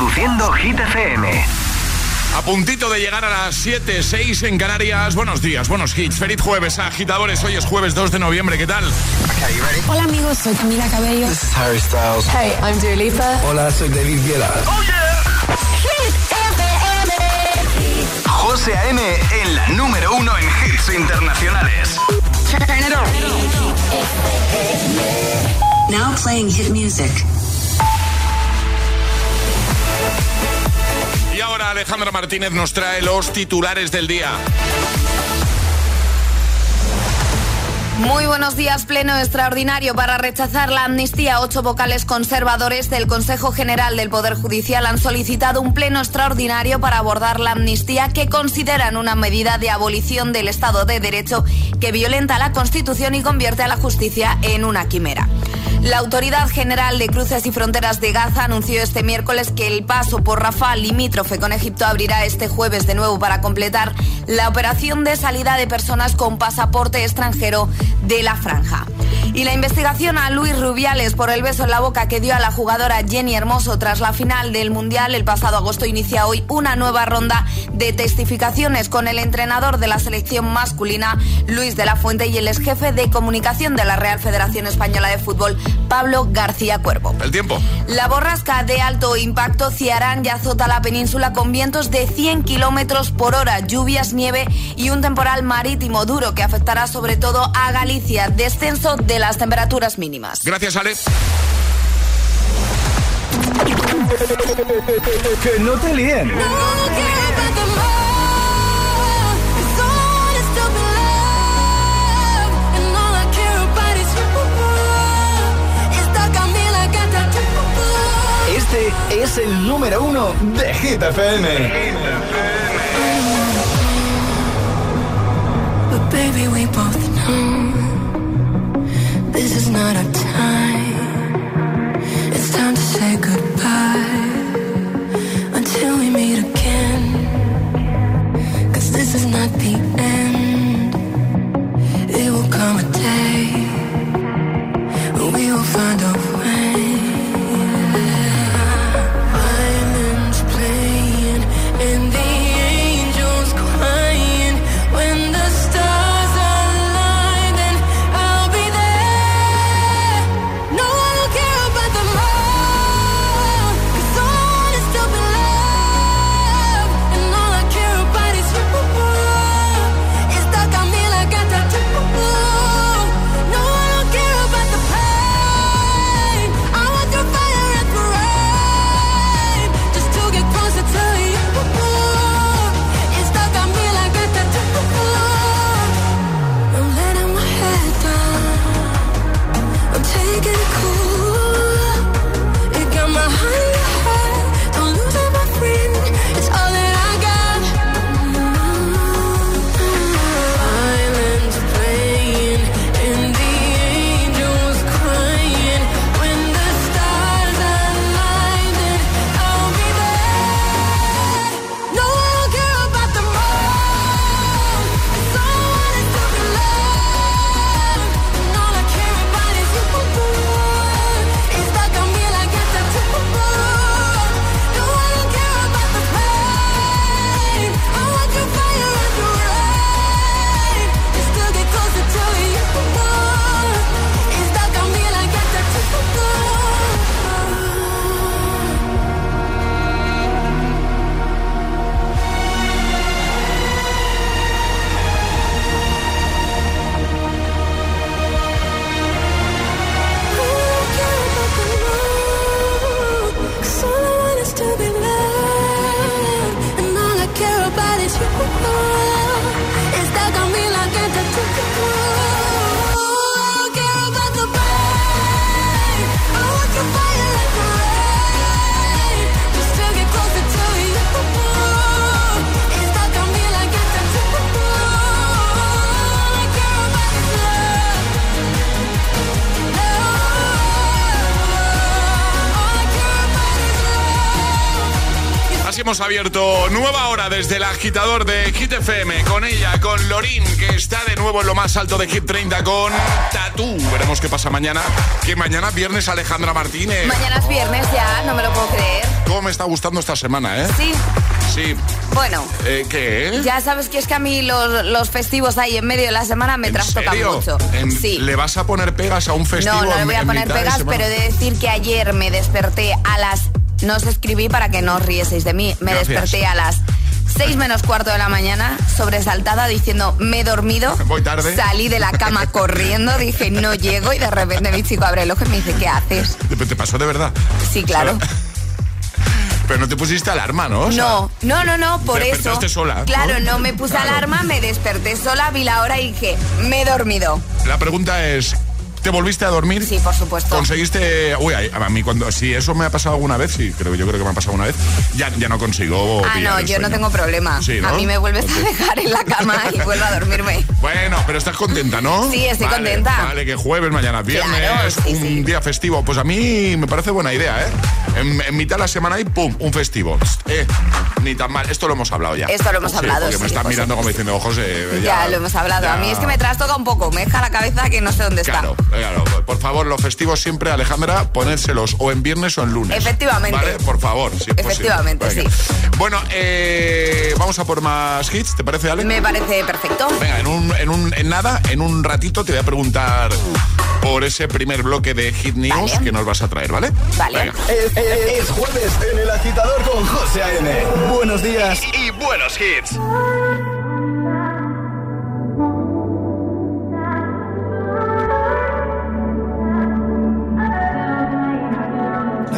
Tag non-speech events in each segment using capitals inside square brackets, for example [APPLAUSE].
Reproduciendo Hit FM. A puntito de llegar a las 7, 6 en Canarias. Buenos días, buenos hits. Feliz jueves, agitadores. Hoy es jueves 2 de noviembre. ¿Qué tal? Hola, amigos. Soy Camila Cabello. This is Harry Styles. Hey, I'm Dua Lipa. Hola, soy David Guetta. ¡Oh, yeah! Hit FM. José A.M. en la número uno en hits internacionales. Turn it on. Now playing hit music. Alejandra Martínez nos trae los titulares del día. Muy buenos días, pleno extraordinario para rechazar la amnistía. Ocho vocales conservadores del Consejo General del Poder Judicial han solicitado un pleno extraordinario para abordar la amnistía que consideran una medida de abolición del Estado de Derecho que violenta la Constitución y convierte a la justicia en una quimera. La Autoridad General de Cruces y Fronteras de Gaza anunció este miércoles que el paso por Rafah limítrofe con Egipto abrirá este jueves de nuevo para completar la operación de salida de personas con pasaporte extranjero de la franja. Y la investigación a Luis Rubiales por el beso en la boca que dio a la jugadora Jenny Hermoso tras la final del Mundial el pasado agosto inicia hoy una nueva ronda de testificaciones con el entrenador de la selección masculina Luis de la Fuente y el ex jefe de comunicación de la Real Federación Española de Fútbol Pablo García Cuervo. El tiempo. La borrasca de alto impacto Ciarán ya azota la península con vientos de 100 kilómetros por hora, lluvias, nieve y un temporal marítimo duro que afectará sobre todo a Galicia. Descenso de las temperaturas mínimas. Gracias, Ale. Que no te líen. Este es el número uno de Hit FM. But baby, we both know this is not our time. It's time to say goodbye desde el agitador de Hit FM con ella, con Lorin, que está de nuevo en lo más alto de Hit 30 con Tatú. Veremos qué pasa mañana. Que mañana viernes Alejandra Martínez. Mañana es viernes ya, no me lo puedo creer. ¿Cómo me está gustando esta semana, ¿eh? Sí, Sí. bueno. Eh, ¿Qué? Ya sabes que es que a mí los, los festivos ahí en medio de la semana me ¿En trastocan serio? mucho. En- Sí. ¿Le vas a poner pegas a un festivo? No, no le voy a poner de pegas, pero he de decir que ayer me desperté a las... No os escribí para que no os rieseis de mí. Me Gracias. desperté a las 6 menos cuarto de la mañana, sobresaltada, diciendo, me he dormido. Voy tarde. Salí de la cama [LAUGHS] corriendo, dije, no llego, y de repente mi chico abre el ojo y me dice, ¿qué haces? ¿Te pasó de verdad? Sí, claro. [LAUGHS] Pero no te pusiste alarma, ¿no? O sea, No, no, no, no, por te eso. sola, Claro, ¿no? no me puse Claro. alarma, me desperté sola, vi la hora y dije, me he dormido. La pregunta es, ¿te volviste a dormir? Sí, por supuesto. Conseguiste, uy, a mí cuando, si eso me ha pasado alguna vez, sí, creo, yo creo que me ha pasado una vez, ya, ya no consigo. Ah, no, yo no tengo problema. Sí, ¿no? A mí me vuelves a dejar en la cama y vuelvo a dormirme. Bueno, pero estás contenta, ¿no? Sí, estoy Vale, contenta. Vale, que jueves, mañana viernes, Claro, sí, un sí. día festivo. Pues a mí me parece buena idea, ¿eh? En, en mitad de la semana y pum, un festivo. Eh, ni tan mal. Esto lo hemos hablado ya. Esto lo hemos hablado, Porque me están mirando como diciendo, José. Ya, Ya, lo hemos hablado. A mí ya". es que me trastoca un poco, me deja la cabeza que no sé dónde está. Claro. Por favor, los festivos siempre, Alejandra, ponérselos o en viernes o en lunes. Efectivamente. ¿Vale? Por favor, si es posible. Efectivamente, Venga. Bueno, eh, vamos a por más hits, ¿te parece, Ale? Me parece perfecto. Venga, en, un, en, un, en nada, en un ratito te voy a preguntar por ese primer bloque de Hit News Vale. que nos vas a traer, ¿vale? Vale. Venga. Es, es- es jueves en el agitador con José A.M. Buenos días. Y, y buenos hits.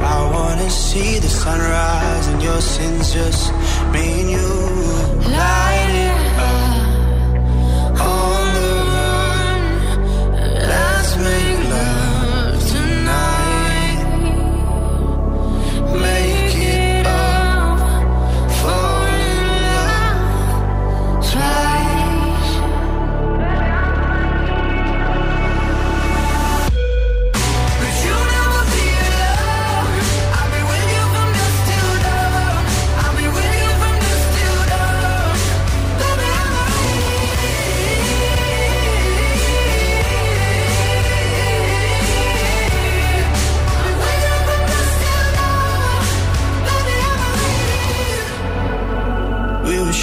I wanna see the sunrise and your sins just me and you. Light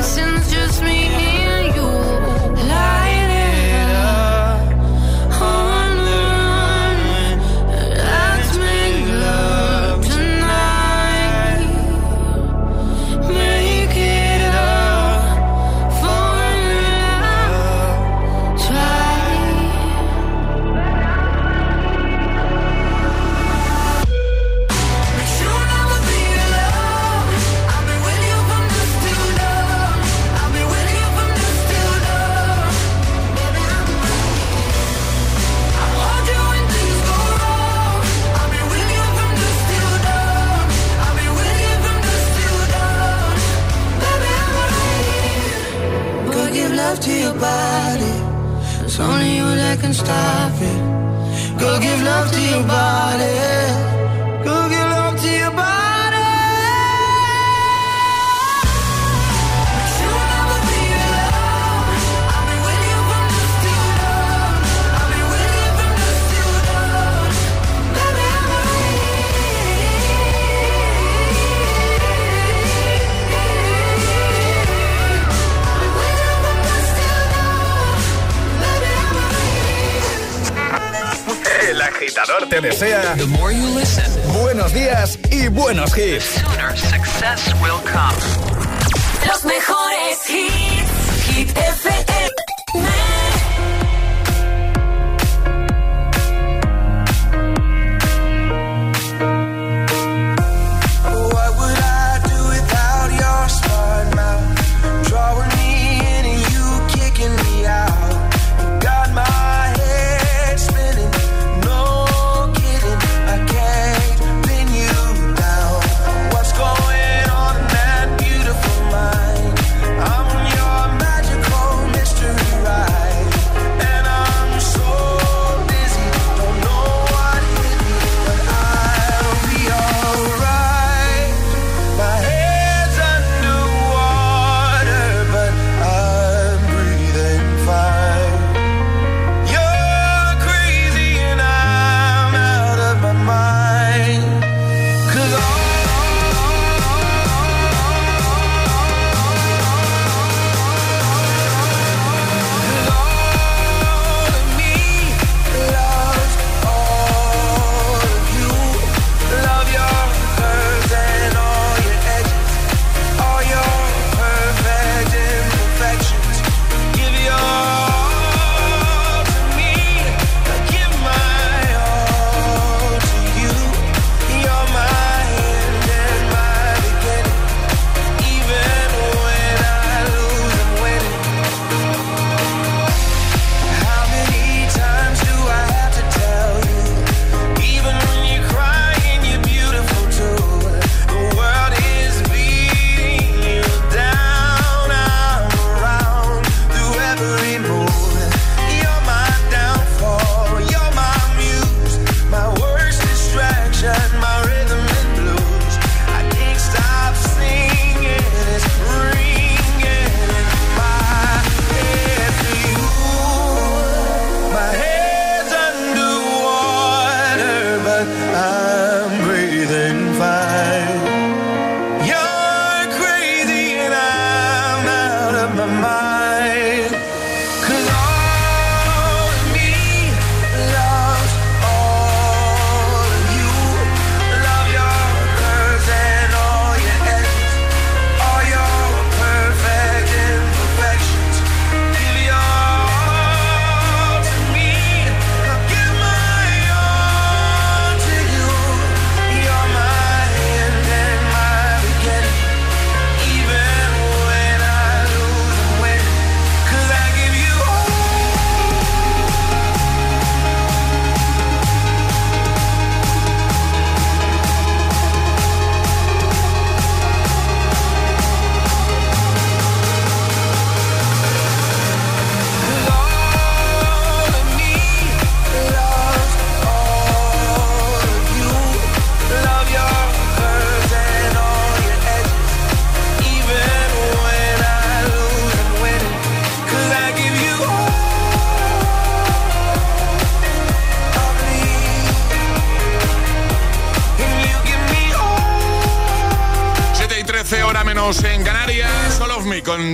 and your sins just me stop it. Go give love to your body. El agitador te desea buenos días y buenos hits. Los mejores hits, Hit FM.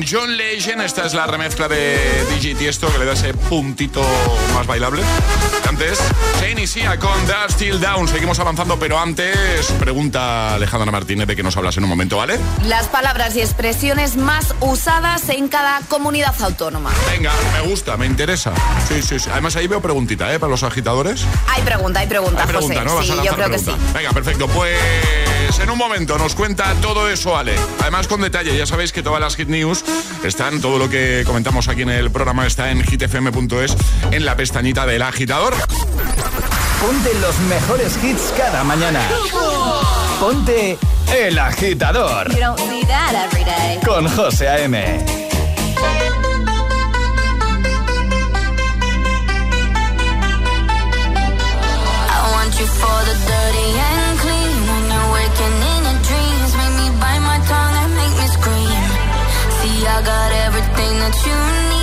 John Legend. Esta es la remezcla de DJ Tiesto que le da ese puntito más bailable. Antes, se inicia con Dust Till Down. Seguimos avanzando, pero antes, pregunta Alejandra Martínez de que nos hablas en un momento, ¿vale? Las palabras y expresiones más usadas en cada comunidad autónoma. Venga, me gusta, me interesa. Sí, sí, sí. Además, ahí veo preguntita, ¿eh? Para los agitadores. Hay pregunta, hay pregunta. Hay pregunta, ¿no? Yo creo pregunta. que sí. Venga, perfecto. Pues en un momento nos cuenta todo eso, Ale. Además, con detalle, ya sabéis que todas las hit news están, todo lo que comentamos aquí en el programa está en hitfm.es, en la pestañita del agitador. Ponte los mejores hits cada mañana. Ponte el agitador. Con José A.M. you need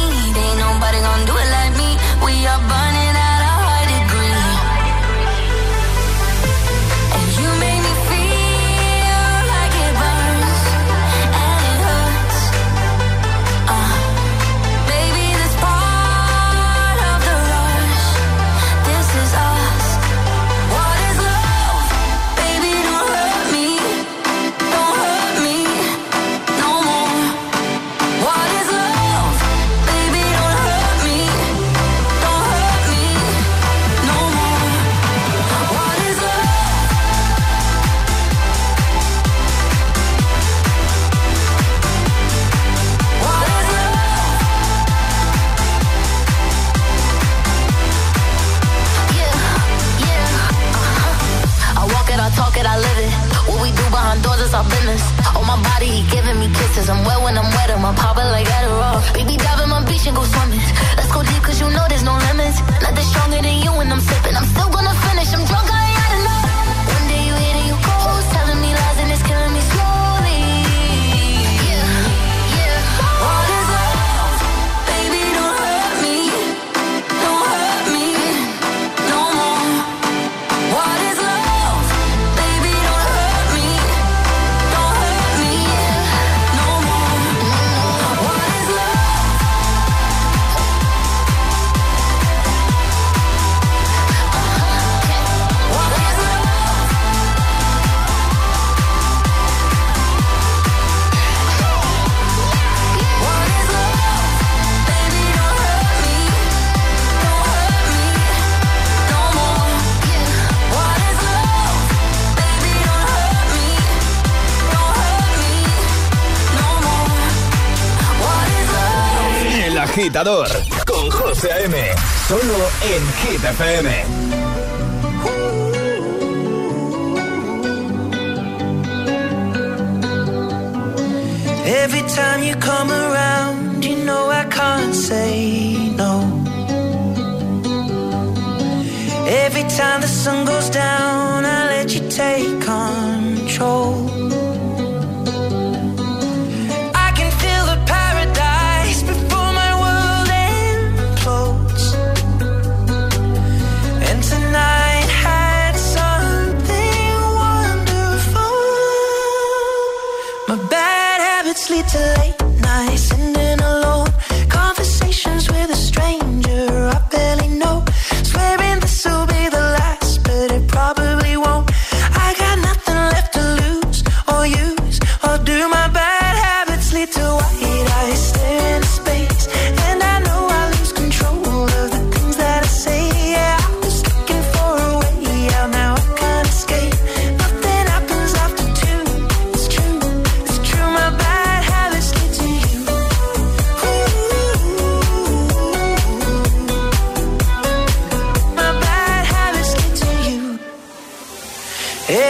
my business. Oh, my body, he giving me kisses. I'm wet when I'm wetter. My papa like Adderall. Baby, dive in my beach and go swimming. Let's go deep, cause you know there's no limits. Nothing stronger than you when I'm sipping. I'm still gonna finish. I'm drunk. Con José A.M. Solo en Hit. Every time you come around,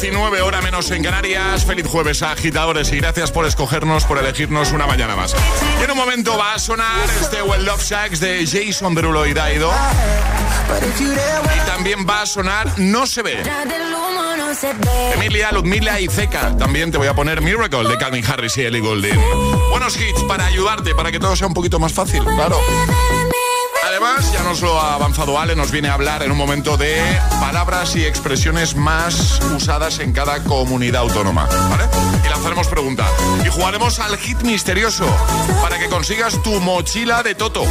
7.19 hora menos en Canarias. Feliz jueves, agitadores, y gracias por escogernos, por elegirnos una mañana más. Y en un momento va a sonar este Well Love Shacks de Jason Derulo y Daido. Y también va a sonar no se ve. Emilia, Ludmila y Zeca. También te voy a poner Miracle de Calvin Harris y Ellie Goulding. Buenos hits para ayudarte, para que todo sea un poquito más fácil, claro. Ya nos lo ha avanzado Ale, nos viene a hablar en un momento de palabras y expresiones más usadas en cada comunidad autónoma. Y lanzaremos pregunta. Y jugaremos al hit misterioso para que consigas tu mochila de Toto.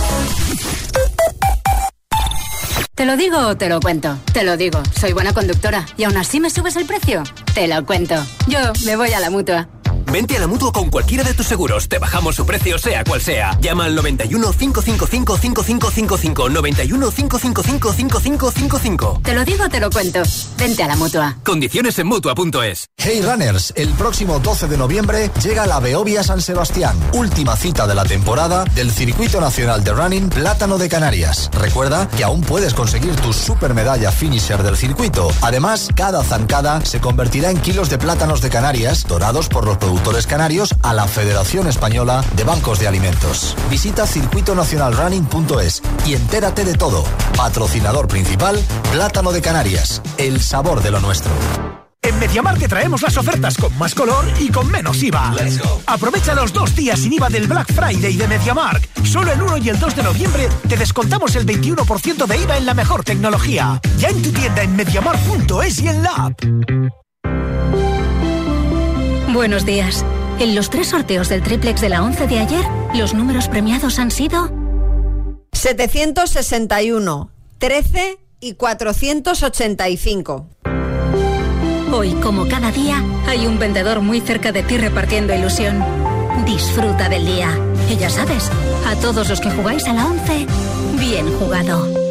¿Te lo digo o te lo cuento? Te lo digo, soy buena conductora. ¿Y aún así me subes el precio? Te lo cuento. Yo me voy a la mutua. Vente a la mutua con cualquiera de tus seguros. Te bajamos su precio, sea cual sea. Llama al 91 555 5555. 91 555 5555. Te lo digo o te lo cuento. Vente a la mutua. Condiciones en mutua.es. Hey Runners, el próximo 12 de noviembre llega la Beovia San Sebastián, última cita de la temporada del Circuito Nacional de Running Plátano de Canarias. Recuerda que aún puedes conseguir tu super medalla finisher del circuito. Además, cada zancada se convertirá en kilos de plátanos de Canarias dorados por los productores canarios a la Federación Española de Bancos de Alimentos. Visita circuitonacionalrunning.es y entérate de todo. Patrocinador principal, Plátano de Canarias, el sabor de lo nuestro. En MediaMark te traemos las ofertas con más color y con menos IVA. Aprovecha los dos días sin IVA del Black Friday de MediaMark. Solo el 1 y el 2 de noviembre te descontamos el 21% de IVA en la mejor tecnología. Ya en tu tienda en MediaMark.es y en la app. Buenos días. En los tres sorteos del triplex de la 11 de ayer, los números premiados han sido 761, 13 y 485. Hoy, como cada día, hay un vendedor muy cerca de ti repartiendo ilusión. Disfruta del día. Y ya sabes, a todos los que jugáis a la 11, bien jugado.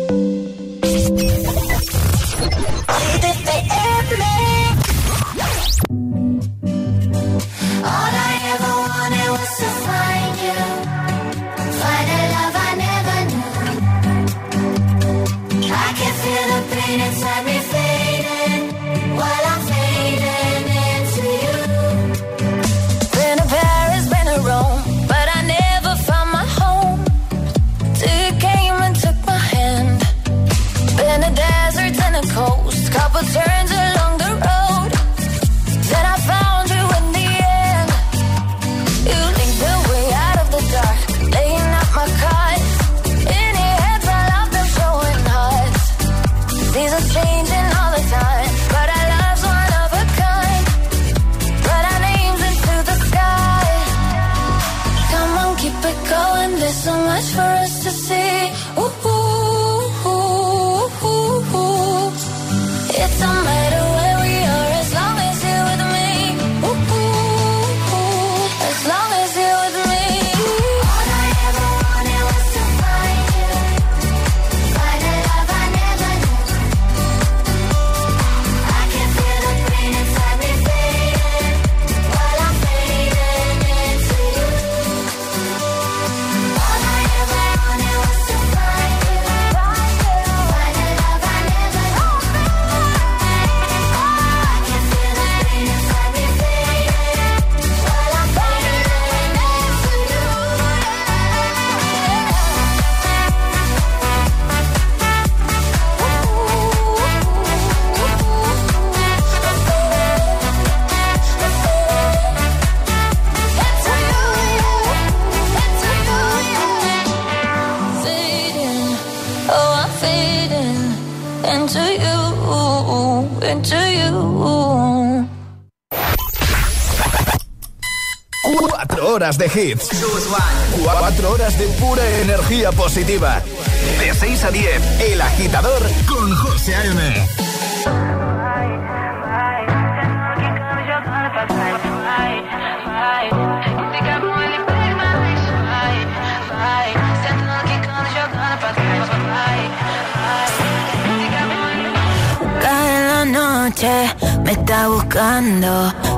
Horas de hits. Cuatro horas de pura energía positiva. De 6 a 10, El Agitador con José A.M. Cada noche me está buscando.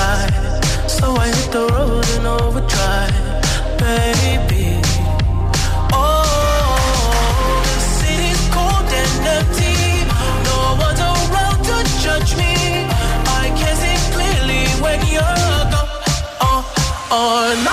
side. So I hit the road and overdrive, baby. Oh, the city's cold and empty. No around to judge me. I can see clearly when you're gone. Oh, oh no.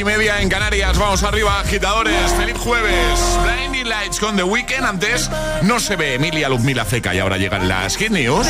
y media en Canarias. Vamos arriba, agitadores. Feliz jueves. Blinding Lights con The Weekend. Antes no se ve Emilia Luzmila Ceca y ahora llegan las Hit News.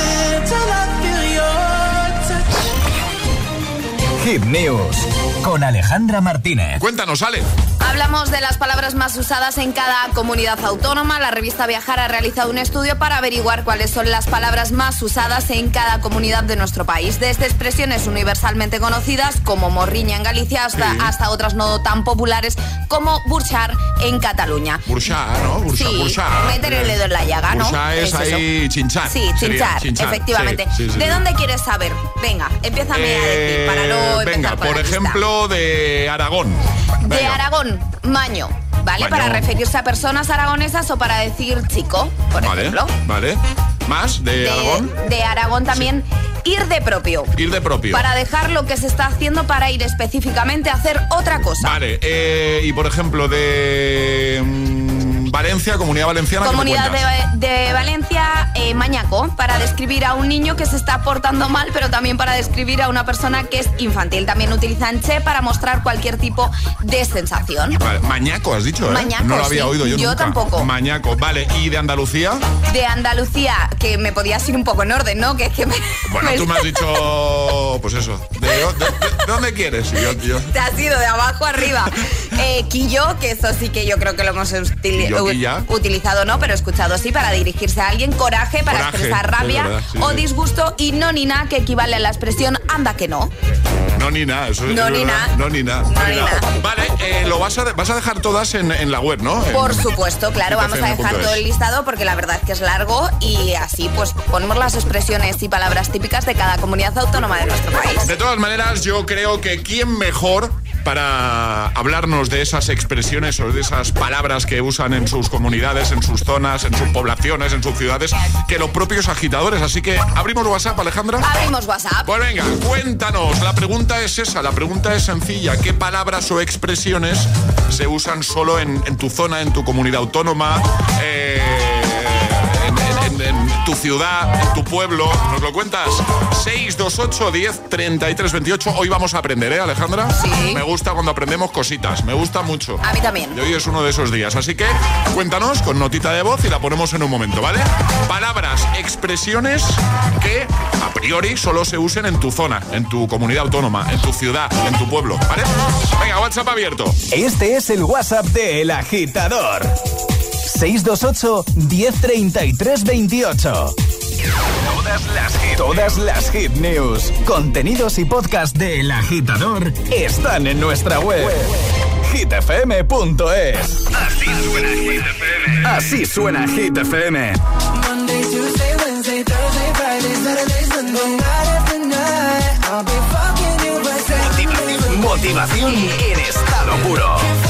Hit News con Alejandra Martínez. Cuéntanos, Ale. Hablamos de las palabras más usadas en cada comunidad autónoma. La revista Viajar ha realizado un estudio para averiguar cuáles son las palabras más usadas en cada comunidad de nuestro país. Desde expresiones universalmente conocidas como morriña en Galicia hasta, Sí. hasta otras no tan populares como burchar en Cataluña. Burchar, ¿no? Burchar, Sí, burchar. meter el dedo en la llaga, ¿no? Burchar es, Es eso. ahí chinchar. Sí, chinchar, efectivamente. Sí. ¿De dónde quieres saber? Venga, empiézame a decir para no Eh, empezar Venga, por lista. ejemplo, de Aragón. De. Aragón, maño. ¿Vale? Maño. Para referirse a personas aragonesas o para decir chico, por Vale, ejemplo. vale. ¿Más de, De Aragón? de Aragón también, ir de propio. Ir de propio. Para dejar lo que se está haciendo para ir específicamente a hacer otra cosa. Vale, eh, y por ejemplo, de mm, Valencia, Comunidad Valenciana, ¿qué me Comunidad de, de Valencia, eh, mañaco, para describir a un niño que se está portando mal, pero también para describir a una persona que es infantil. También utilizan che para mostrar cualquier tipo de sensación. Vale, Mañaco, has dicho, ¿eh? Mañaco, no lo había sí. oído yo, Yo nunca. tampoco. Mañaco, vale. ¿Y de Andalucía? De Andalucía, que me podías ir un poco en orden, ¿no? Que es que me, [LAUGHS] Bueno, tú me has [LAUGHS] dicho, pues eso. ¿De, de- de- de dónde quieres? Yo- yo- Te has ido de abajo arriba. [LAUGHS] Eh, quillo, que eso sí que yo creo que lo hemos utili- Utilizado, ¿no? Pero escuchado sí para dirigirse a alguien. Coraje para Coraje, expresar es rabia verdad, sí, o disgusto. Y no ni nada, que equivale a la expresión anda que no. No ni nada, eso es No es ni na. No ni nada. no ni nada. Vale, eh, lo vas a, vas a dejar todas en, en la web, ¿no? En- Por supuesto, claro, vamos a dejar todo el listado porque la verdad es que es largo y así pues ponemos las expresiones y palabras típicas de cada comunidad autónoma de nuestro país. De todas maneras, yo creo que quién mejor para hablarnos de esas expresiones o de esas palabras que usan en sus comunidades, en sus zonas, en sus poblaciones, en sus ciudades, que los propios agitadores. Así que abrimos WhatsApp, Alejandra. Abrimos WhatsApp. Pues venga, cuéntanos. La pregunta es esa, la pregunta es sencilla. ¿Qué palabras o expresiones se usan solo en, en tu zona, en tu comunidad autónoma? eh, en, tu ciudad, en tu pueblo. ¿Nos lo cuentas? 628 10 33 28. Hoy vamos a aprender, ¿eh, Alejandra? Sí. Me gusta cuando aprendemos cositas. Me gusta mucho. A mí también. Y hoy es uno de esos días. Así que cuéntanos con notita de voz y la ponemos en un momento, ¿vale? Palabras, expresiones que a priori solo se usen en tu zona, en tu comunidad autónoma, en tu ciudad, en tu pueblo, ¿vale? Venga, WhatsApp abierto. Este es el WhatsApp de El Agitador. 628 1033 28. Todas las, hit, todas las hit news, contenidos y podcast de El Agitador están en nuestra web. hitfm.es. Así suena Hit FM. Así suena Hit FM. Monday, Tuesday, Wednesday, Thursday, Friday, Saturday, Sunday, night after night. I'll be fucking you by Saturday. Motivación en estado puro.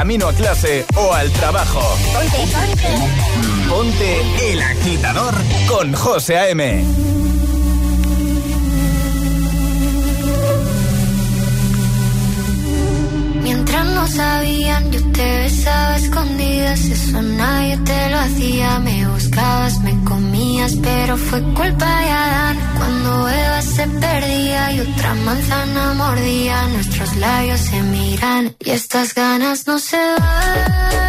camino a clase o al trabajo. Ponte, ponte. Ponte el agitador con José A.M. no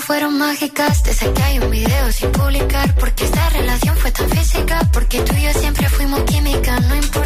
fueron mágicas, desde que hay un video sin publicar, porque esta relación fue tan física, porque tú y yo siempre fuimos química, no importa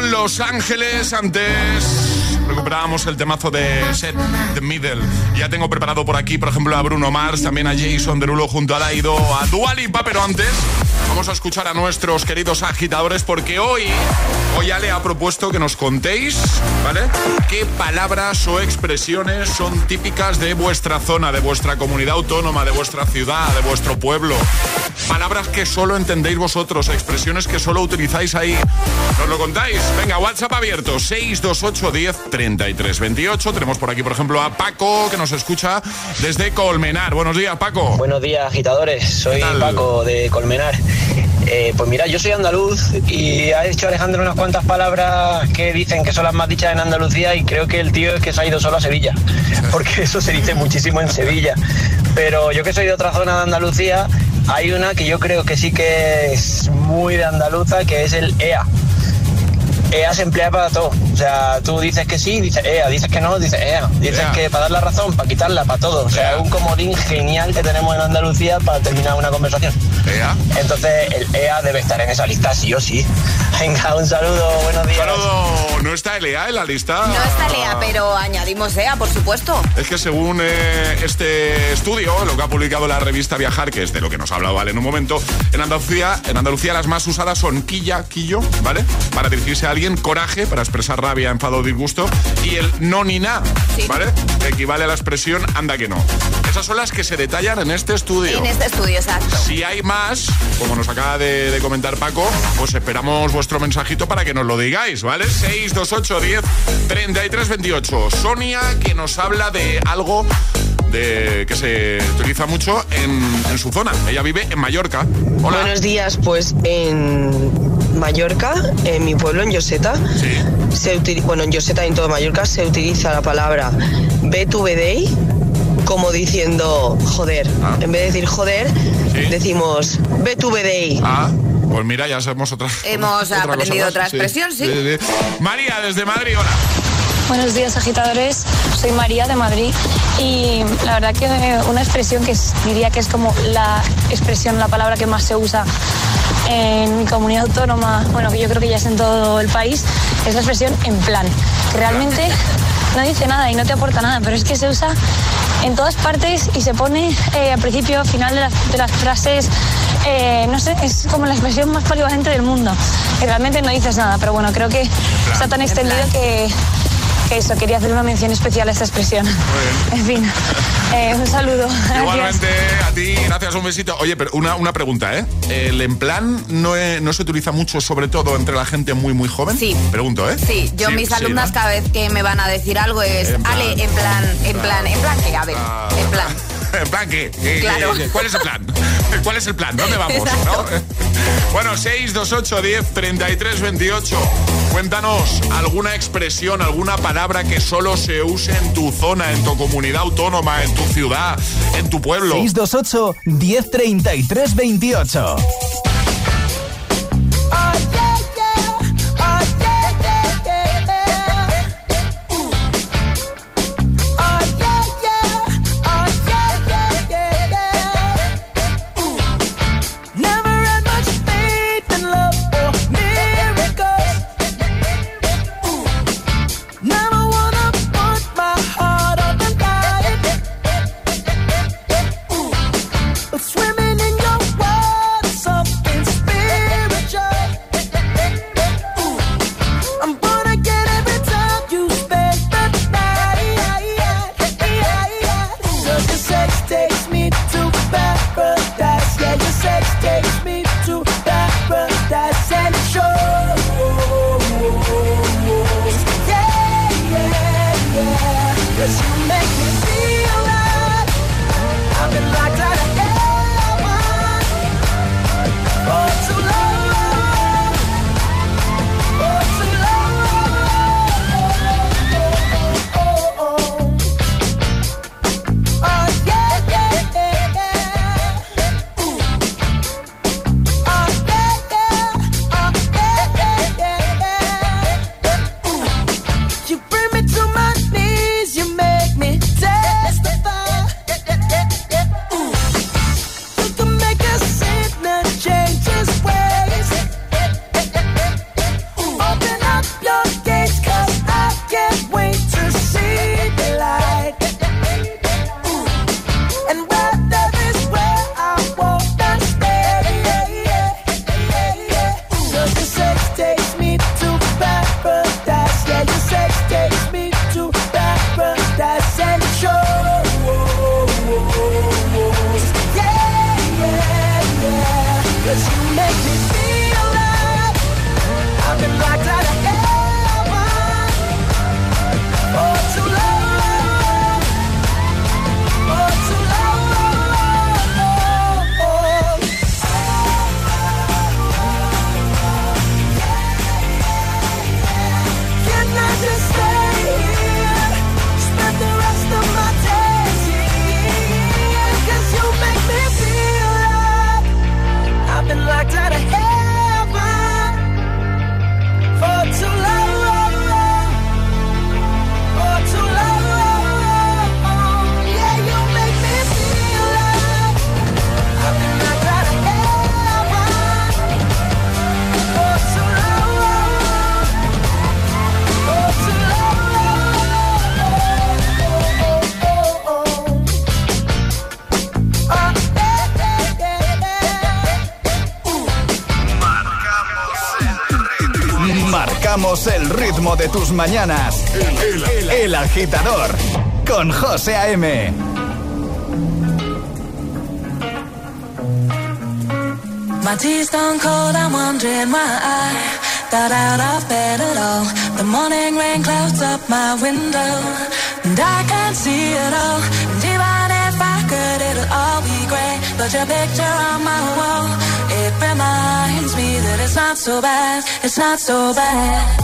Los Ángeles antes. Recuperábamos el temazo de Set The Middle. Ya tengo preparado por aquí, por ejemplo, a Bruno Mars, también a Jason Derulo junto a Daido, a Dualipa, pero antes vamos a escuchar a nuestros queridos agitadores porque hoy, hoy Ale ha propuesto que nos contéis, ¿vale? ¿Qué palabras o expresiones son típicas de vuestra zona, de vuestra comunidad autónoma, de vuestra ciudad, de vuestro pueblo? Palabras que solo entendéis vosotros, expresiones que solo utilizáis ahí. ¿Nos lo contáis? Venga, WhatsApp abierto, 628 10 33 28. Tenemos por aquí, por ejemplo, a Paco, que nos escucha desde Colmenar. Buenos días, Paco. Buenos días, agitadores. Soy Paco de Colmenar. Eh, pues mira, yo soy andaluz y ha dicho Alejandro unas cuantas palabras que dicen que son las más dichas en Andalucía y creo que el tío es que se ha ido solo a Sevilla, [LAUGHS] porque eso se dice muchísimo en Sevilla. Pero yo que soy de otra zona de Andalucía, hay una que yo creo que sí que es muy de andaluza, que es el EA. EA se emplea para todo. O sea, tú dices que sí, dices EA, dices que no, dices EA. Dices EA. que para dar la razón, para quitarla, para todo. O sea, es un comodín genial que tenemos en Andalucía para terminar una conversación. EA. Entonces, el EA debe estar en esa lista, sí o sí. [LAUGHS] Venga, un saludo, buenos días. Saludo. ¿No está el EA en la lista? No está Lea, pero añadimos EA, por supuesto. Es que según eh, este estudio, lo que ha publicado la revista Viajar, que es de lo que nos ha hablado Vale en un momento, en Andalucía, en Andalucía las más usadas son quilla, quillo, ¿vale? Para dirigirse a alguien, coraje, para expresar rabia, enfado o disgusto, y el no ni na, ¿vale? Que equivale a la expresión anda que no. Esas son las que se detallan en este estudio. En este estudio, exacto. Si hay más, como nos acaba de, de comentar Paco, pues esperamos vuestro mensajito para que nos lo digáis, ¿vale? 628 10 33 28. Sonia que nos habla de algo de, que se utiliza mucho en, en su zona. Ella vive en Mallorca. Hola. Buenos días, pues en Mallorca, en mi pueblo, en Yoseta, se utili- bueno, en Yoseta y en todo Mallorca se utiliza la palabra BTVDI como diciendo joder. En vez de decir joder, decimos BTVDI. Ah, pues mira, ya sabemos otra. Hemos otra aprendido otra expresión, sí. María, desde Madrid, hola. Buenos días agitadores, soy María de Madrid y la verdad que una expresión que diría que es como la expresión, la palabra que más se usa en mi comunidad autónoma, bueno que yo creo que ya es en todo el país, es la expresión en plan, que realmente no dice nada y no te aporta nada, pero es que se usa en todas partes y se pone eh, al principio, al final de las, de las frases, eh, no sé, es como la expresión más polivalente del mundo, que realmente no dices nada, pero bueno, creo que está tan extendido que eso, quería hacer una mención especial a esta expresión. [LAUGHS] En fin, eh, un saludo. Gracias. [LAUGHS] Igualmente a ti, gracias, un besito. Oye, pero una, una pregunta, ¿eh? ¿El en plan no, no se utiliza mucho, sobre todo entre la gente muy, muy joven? Sí. Pregunto, ¿eh? Sí, yo mis sí, alumnas ¿no? cada vez que me van a decir algo es, En plan. Ale, en plan, en plan, en plan, que a ver, en plan. ¿En [LAUGHS] plan qué? ¿Qué- Claro. qué- ¿Cuál es el plan? ¿Cuál es el plan? ¿Dónde vamos? ¿no? [LAUGHS] Bueno, 628 10 33 28. Cuéntanos alguna expresión, alguna palabra que solo se use en tu zona, en tu comunidad autónoma, en tu ciudad, en tu pueblo. 628 1033 28. De tus mañanas. El, el- el agitador con José A.M. My tea's gone cold, I'm wondering why I got out of bed at all. The morning rain clouds up my window, and I can't see it all. And even if I could, it'll all be grey. But your picture on my wall, it reminds me that it's not so bad, it's not so bad.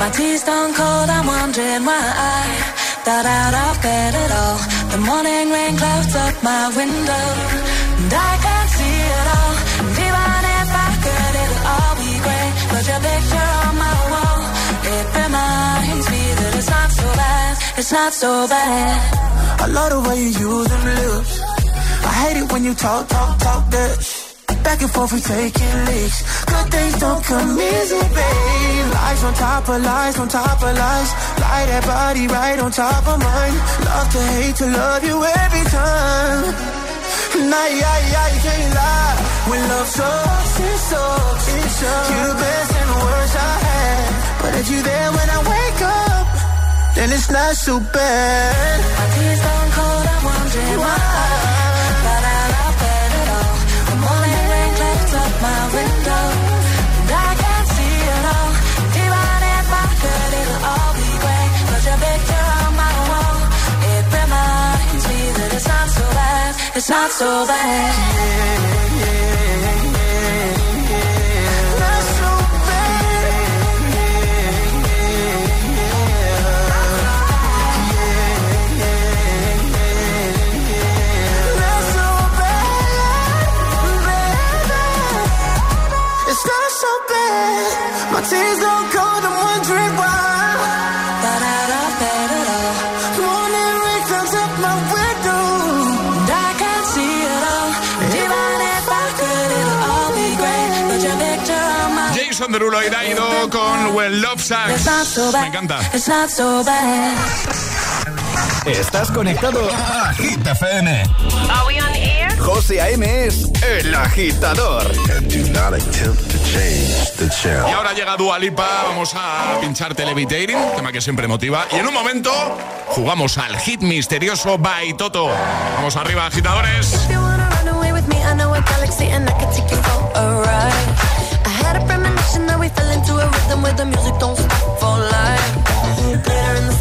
My tea's gone cold, I'm wondering why I got out of bed at all. The morning rain clouds up my window, and I can't see it all. Even if I could, it'll all be great. But your picture on my wall, it reminds me that it's not so bad, it's not so bad. I love the way you use them lips. I hate it when you talk, talk, talk that Back and forth, we taking leaks. Good things don't come easy, babe. Lies on top of lies, on top of lies. Lie that body right on top of mine. Love to hate to love you every time. Nah, yeah, yeah, you can't lie. When love sucks, it sucks. It sucks. You the best and worst I had. But if you there when I wake up, then it's not so bad. My tea's gone cold, I'm wondering why I it's not so bad. Not so Not so bad. It's not so bad. My tears don't Derulo y Daido con When Love It's not Sucks. so bad. Me encanta. It's not so bad. Estás conectado a Hit FM. Are we on air? José A.M. es el agitador. Y ahora llega Dua Lipa, vamos a pincharte Levitating, tema que siempre motiva. Y en un momento jugamos al hit misterioso by Toto. Vamos arriba, agitadores. Had a premonition that we fell into a rhythm where the music don't stop for life. Glitter in the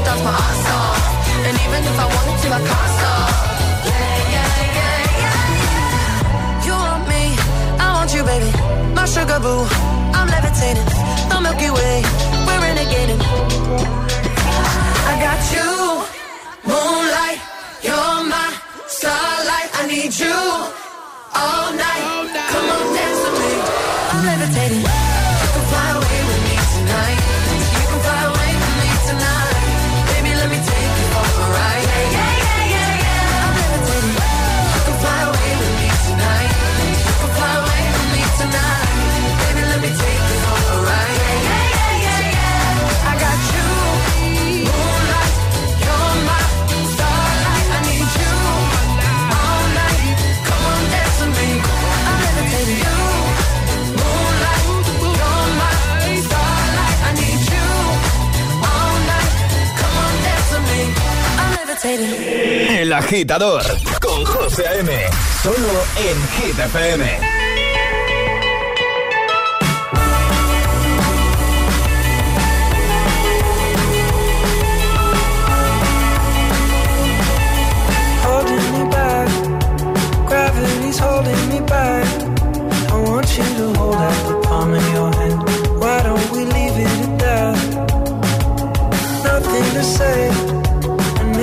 my ass off And even if I wanted to, I can't stop. Yeah, yeah, yeah, yeah. You want me, I want you, baby. My sugar boo, I'm levitating. The Milky Way, we're renegading. I got you, moonlight You're my starlight. I need you all night. Come on, dance with me. I'm levitating. El agitador con José M. Solo en Hit FM. Holding me back, gravity's holding me back. I want you to hold out the palm of your hand. Why don't we leave it at that? Nothing to say.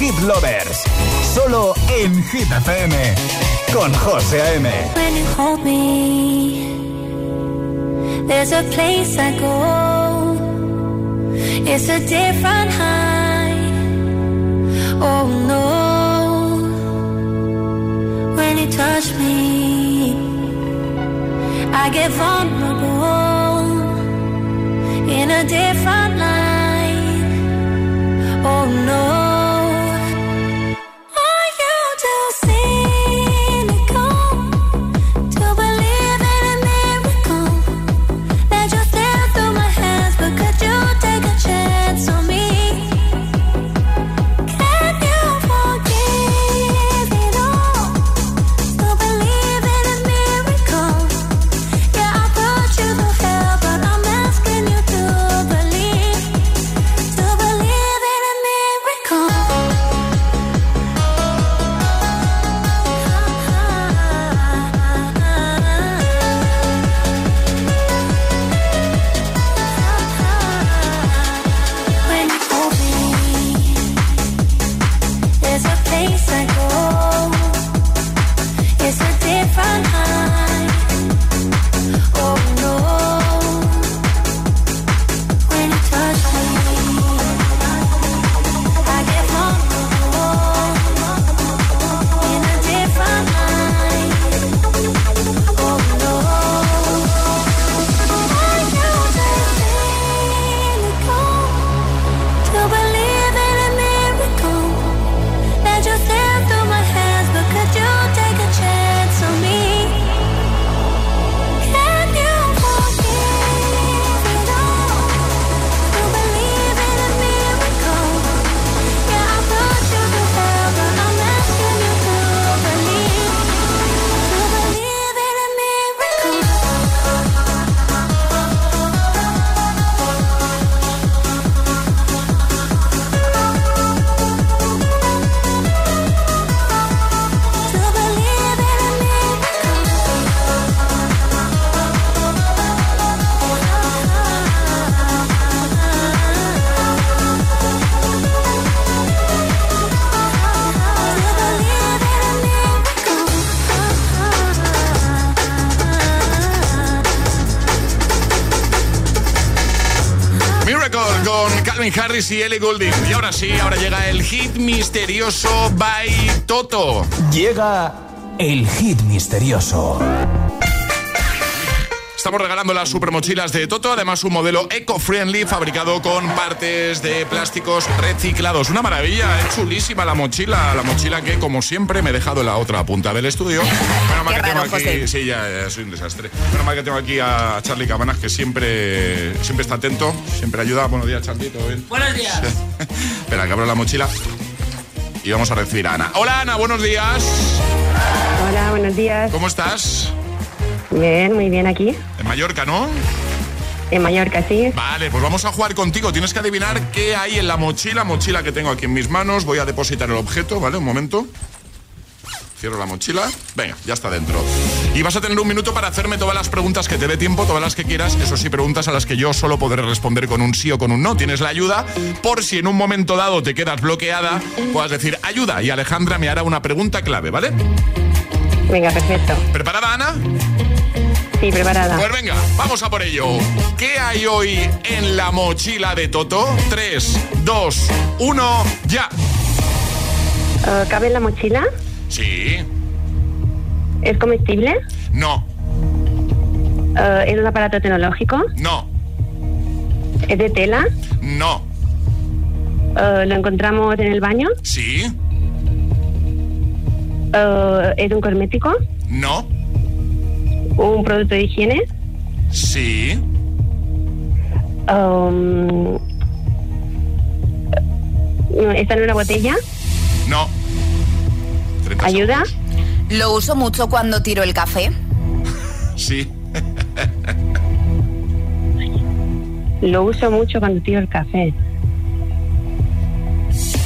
Hit Lovers. Solo en Hit FM. Con José A.M. When you hold me, there's a place I go. It's a different high. Oh no. When you touch me, I get vulnerable in a different Harris y Ellie Goulding. Y ahora sí, ahora llega el hit misterioso by Toto. Llega el hit misterioso. Estamos regalando las super mochilas de Toto, además un modelo eco-friendly fabricado con partes de plásticos reciclados. Una maravilla, es chulísima la mochila, la mochila que como siempre me he dejado en la otra punta del estudio. Menos mal que tengo aquí, José. sí, ya, ya, soy un desastre. Menos mal que tengo aquí a Charlie Cabanas que siempre, siempre está atento, siempre ayuda. Buenos días, Charlie, ¿todo bien? Buenos días. [LAUGHS] Espera, que abro la mochila y vamos a recibir a Ana. Hola Ana, buenos días. Hola, buenos días. ¿Cómo estás? Bien, muy bien aquí. En Mallorca, ¿no? En Mallorca, sí. Vale, pues vamos a jugar contigo. Tienes que adivinar qué hay en la mochila, mochila que tengo aquí en mis manos. Voy a depositar el objeto, ¿vale? Un momento. Cierro la mochila. Venga, ya está dentro. Y vas a tener un minuto para hacerme todas las preguntas que te dé tiempo, todas las que quieras. Eso sí, preguntas a las que yo solo podré responder con un sí o con un no. Tienes la ayuda por si en un momento dado te quedas bloqueada, puedas decir ayuda y Alejandra me hará una pregunta clave, ¿vale? Venga, perfecto. ¿Preparada, Ana? Sí, preparada. Pues venga, vamos a por ello. ¿Qué hay hoy en la mochila de Toto? 3, 2, 1, ya. Eh, ¿Cabe en la mochila? Sí, ¿Es comestible? no, Eh, ¿Es un aparato tecnológico? no, ¿Es de tela? no, Eh, ¿Lo encontramos en el baño? sí, ¿Es un cosmético? no, ¿Un producto de higiene? sí, Um, ¿Está en una botella? no. 30 ¿Ayuda? Lo uso mucho cuando tiro el café. [LAUGHS] Sí. Lo uso mucho cuando tiro el café.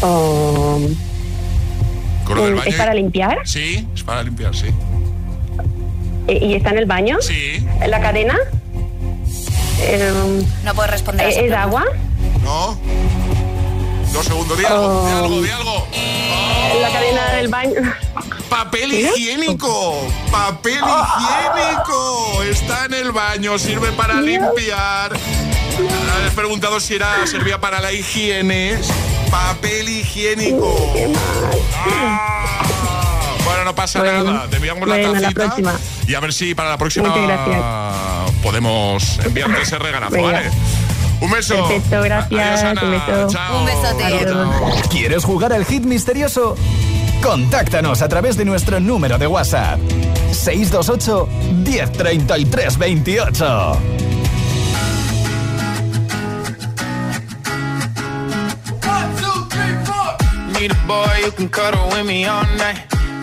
Um, ¿Es para limpiar? Sí, es para limpiar, sí. ¿Y y está en el baño? Sí. ¿En la cadena? Um, No puedes responder esa ¿Es pregunta. agua? No. Dos segundos, di algo, di algo, di algo. ¿En la cadena del baño? Papel higiénico, papel higiénico. Está en el baño, sirve para limpiar. Has preguntado si era servía para la higiene. Papel higiénico. Ah. Bueno, no pasa Bueno, nada. Te enviamos la bueno, la tacita próxima. y a ver si para la próxima podemos enviarte ese regalazo. ¿vale? Un beso. Perfecto, gracias. Adiós, beso. Chao. Un besote. Adiós. ¿Quieres jugar al hit misterioso? Contáctanos a través de nuestro número de WhatsApp. 628 1033 28. Need a boy who can cuddle with me all night.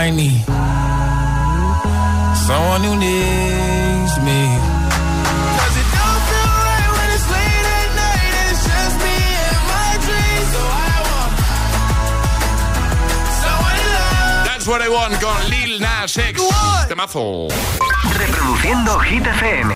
I need someone who needs me. Cause it don't feel right when it's late at night and it's just me and my dreams. So I want someone to love. That's what I want con Lil Nas X. Temazo. Reproduciendo Hit FM.